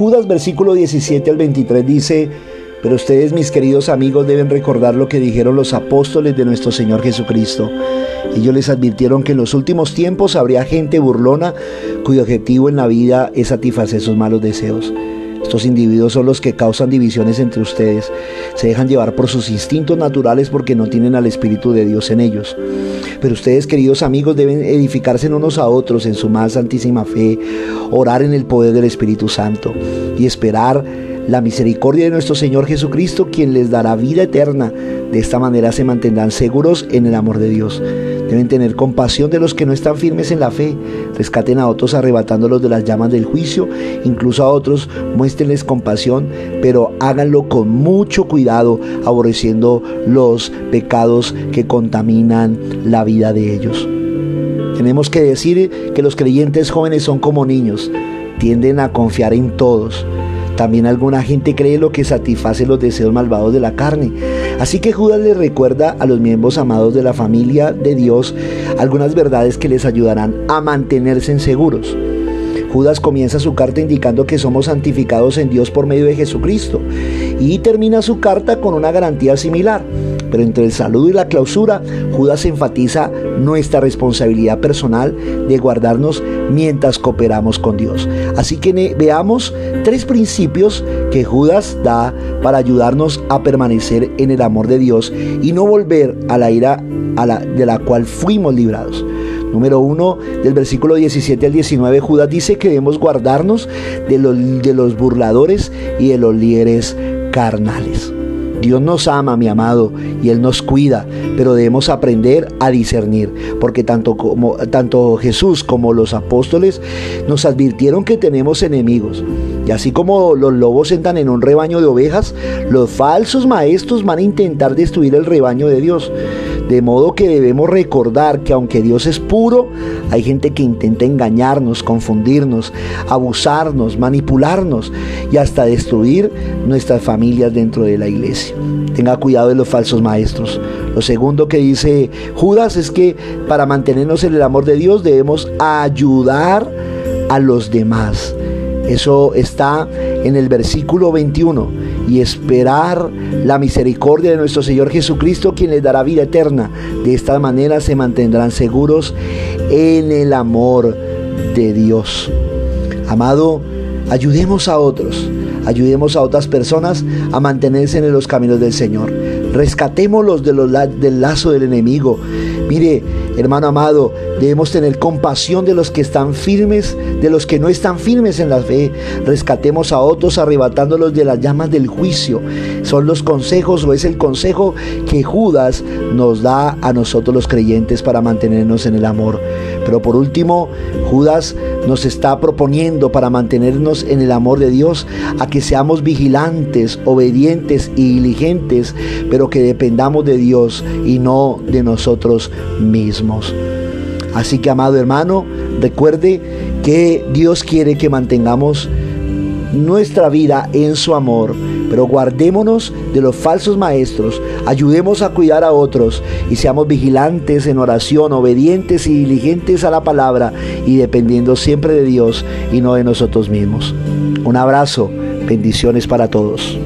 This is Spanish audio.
Judas versículo 17 al 23 dice, pero ustedes mis queridos amigos deben recordar lo que dijeron los apóstoles de nuestro Señor Jesucristo. Ellos les advirtieron que en los últimos tiempos habría gente burlona cuyo objetivo en la vida es satisfacer sus malos deseos. Estos individuos son los que causan divisiones entre ustedes. Se dejan llevar por sus instintos naturales porque no tienen al Espíritu de Dios en ellos. Pero ustedes, queridos amigos, deben edificarse unos a otros en su más santísima fe, orar en el poder del Espíritu Santo y esperar la misericordia de nuestro Señor Jesucristo, quien les dará vida eterna. De esta manera se mantendrán seguros en el amor de Dios. Deben tener compasión de los que no están firmes en la fe. Rescaten a otros arrebatándolos de las llamas del juicio. Incluso a otros muéstrenles compasión, pero háganlo con mucho cuidado, aborreciendo los pecados que contaminan la vida de ellos. Tenemos que decir que los creyentes jóvenes son como niños. Tienden a confiar en todos también alguna gente cree lo que satisface los deseos malvados de la carne. Así que Judas le recuerda a los miembros amados de la familia de Dios algunas verdades que les ayudarán a mantenerse seguros. Judas comienza su carta indicando que somos santificados en Dios por medio de Jesucristo y termina su carta con una garantía similar. Pero entre el saludo y la clausura, Judas enfatiza nuestra responsabilidad personal de guardarnos mientras cooperamos con Dios. Así que veamos tres principios que Judas da para ayudarnos a permanecer en el amor de Dios y no volver a la ira de la cual fuimos librados. Número uno, del versículo 17 al 19, Judas dice que debemos guardarnos de los, de los burladores y de los líderes carnales. Dios nos ama, mi amado, y Él nos cuida, pero debemos aprender a discernir, porque tanto, como, tanto Jesús como los apóstoles nos advirtieron que tenemos enemigos. Y así como los lobos entran en un rebaño de ovejas, los falsos maestros van a intentar destruir el rebaño de Dios. De modo que debemos recordar que aunque Dios es puro, hay gente que intenta engañarnos, confundirnos, abusarnos, manipularnos y hasta destruir nuestras familias dentro de la iglesia. Tenga cuidado de los falsos maestros. Lo segundo que dice Judas es que para mantenernos en el amor de Dios debemos ayudar a los demás. Eso está en el versículo 21 y esperar la misericordia de nuestro Señor Jesucristo, quien les dará vida eterna. De esta manera se mantendrán seguros en el amor de Dios. Amado, ayudemos a otros, ayudemos a otras personas a mantenerse en los caminos del Señor. Rescatémoslos de los, del lazo del enemigo. Mire, hermano amado, debemos tener compasión de los que están firmes, de los que no están firmes en la fe. Rescatemos a otros arrebatándolos de las llamas del juicio. Son los consejos o es el consejo que Judas nos da a nosotros los creyentes para mantenernos en el amor. Pero por último, Judas nos está proponiendo para mantenernos en el amor de Dios a que seamos vigilantes, obedientes y diligentes, pero que dependamos de Dios y no de nosotros mismos. Así que, amado hermano, recuerde que Dios quiere que mantengamos nuestra vida en su amor, pero guardémonos de los falsos maestros, ayudemos a cuidar a otros y seamos vigilantes en oración, obedientes y diligentes a la palabra y dependiendo siempre de Dios y no de nosotros mismos. Un abrazo, bendiciones para todos.